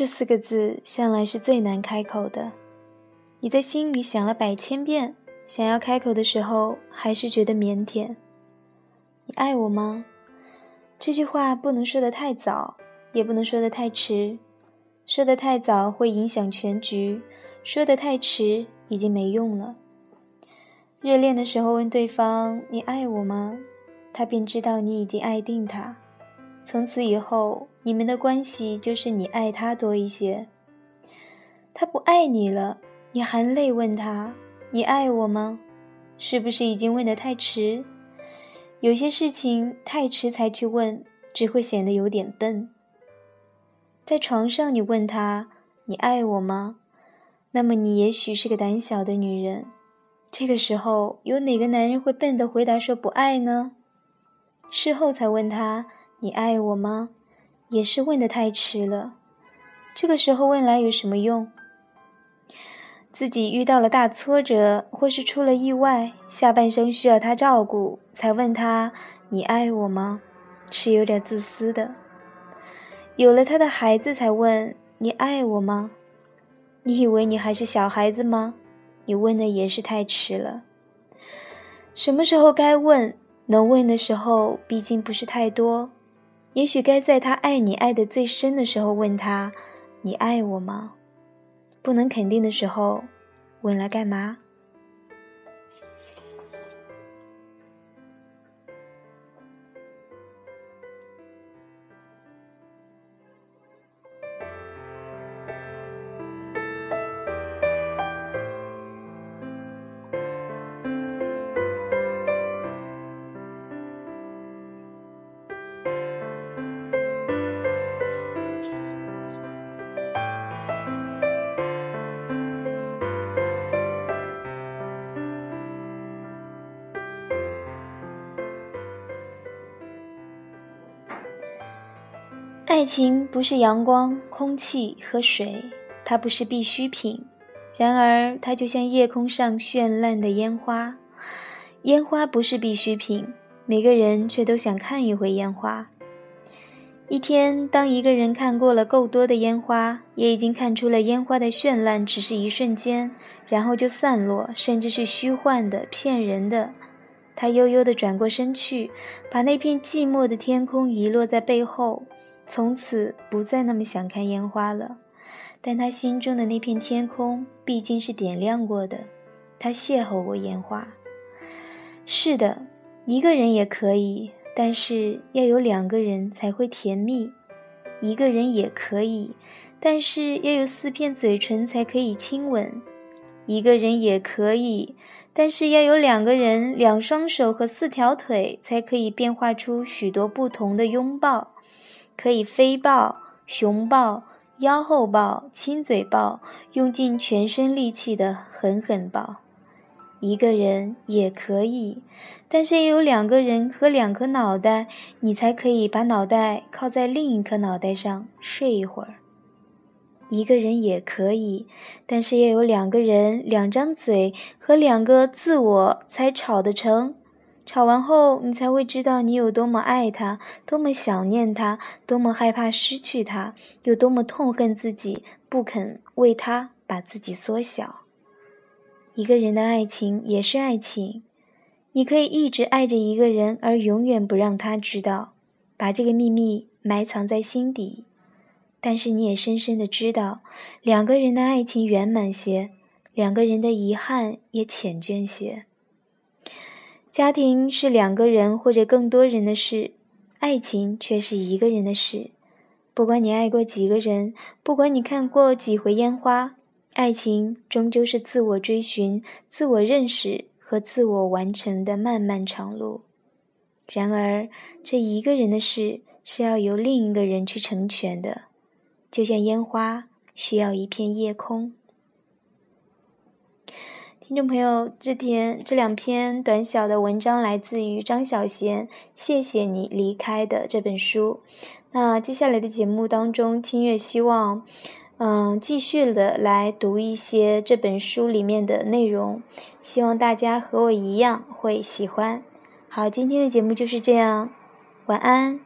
这四个字向来是最难开口的。你在心里想了百千遍，想要开口的时候，还是觉得腼腆。你爱我吗？这句话不能说的太早，也不能说的太迟。说的太早会影响全局，说的太迟已经没用了。热恋的时候问对方“你爱我吗”，他便知道你已经爱定他。从此以后，你们的关系就是你爱他多一些。他不爱你了。你含泪问他：“你爱我吗？”是不是已经问得太迟？有些事情太迟才去问，只会显得有点笨。在床上，你问他：“你爱我吗？”那么你也许是个胆小的女人。这个时候，有哪个男人会笨的回答说不爱呢？事后才问他：“你爱我吗？”也是问得太迟了。这个时候问来有什么用？自己遇到了大挫折，或是出了意外，下半生需要他照顾，才问他：“你爱我吗？”是有点自私的。有了他的孩子，才问：“你爱我吗？”你以为你还是小孩子吗？你问的也是太迟了。什么时候该问？能问的时候，毕竟不是太多。也许该在他爱你爱的最深的时候问他：“你爱我吗？”不能肯定的时候，问来干嘛？爱情不是阳光、空气和水，它不是必需品。然而，它就像夜空上绚烂的烟花。烟花不是必需品，每个人却都想看一回烟花。一天，当一个人看过了够多的烟花，也已经看出了烟花的绚烂只是一瞬间，然后就散落，甚至是虚幻的、骗人的。他悠悠地转过身去，把那片寂寞的天空遗落在背后。从此不再那么想看烟花了，但他心中的那片天空毕竟是点亮过的。他邂逅过烟花。是的，一个人也可以，但是要有两个人才会甜蜜。一个人也可以，但是要有四片嘴唇才可以亲吻。一个人也可以，但是要有两个人，两双手和四条腿才可以变化出许多不同的拥抱。可以飞抱、熊抱、腰后抱、亲嘴抱，用尽全身力气的狠狠抱。一个人也可以，但是要有两个人和两颗脑袋，你才可以把脑袋靠在另一颗脑袋上睡一会儿。一个人也可以，但是要有两个人、两张嘴和两个自我才吵得成。吵完后，你才会知道你有多么爱他，多么想念他，多么害怕失去他，有多么痛恨自己不肯为他把自己缩小。一个人的爱情也是爱情，你可以一直爱着一个人，而永远不让他知道，把这个秘密埋藏在心底。但是你也深深的知道，两个人的爱情圆满些，两个人的遗憾也缱绻些。家庭是两个人或者更多人的事，爱情却是一个人的事。不管你爱过几个人，不管你看过几回烟花，爱情终究是自我追寻、自我认识和自我完成的漫漫长路。然而，这一个人的事是要由另一个人去成全的，就像烟花需要一片夜空。听众朋友，这篇这两篇短小的文章来自于张小娴，谢谢你离开的这本书。那接下来的节目当中，清月希望，嗯，继续的来读一些这本书里面的内容，希望大家和我一样会喜欢。好，今天的节目就是这样，晚安。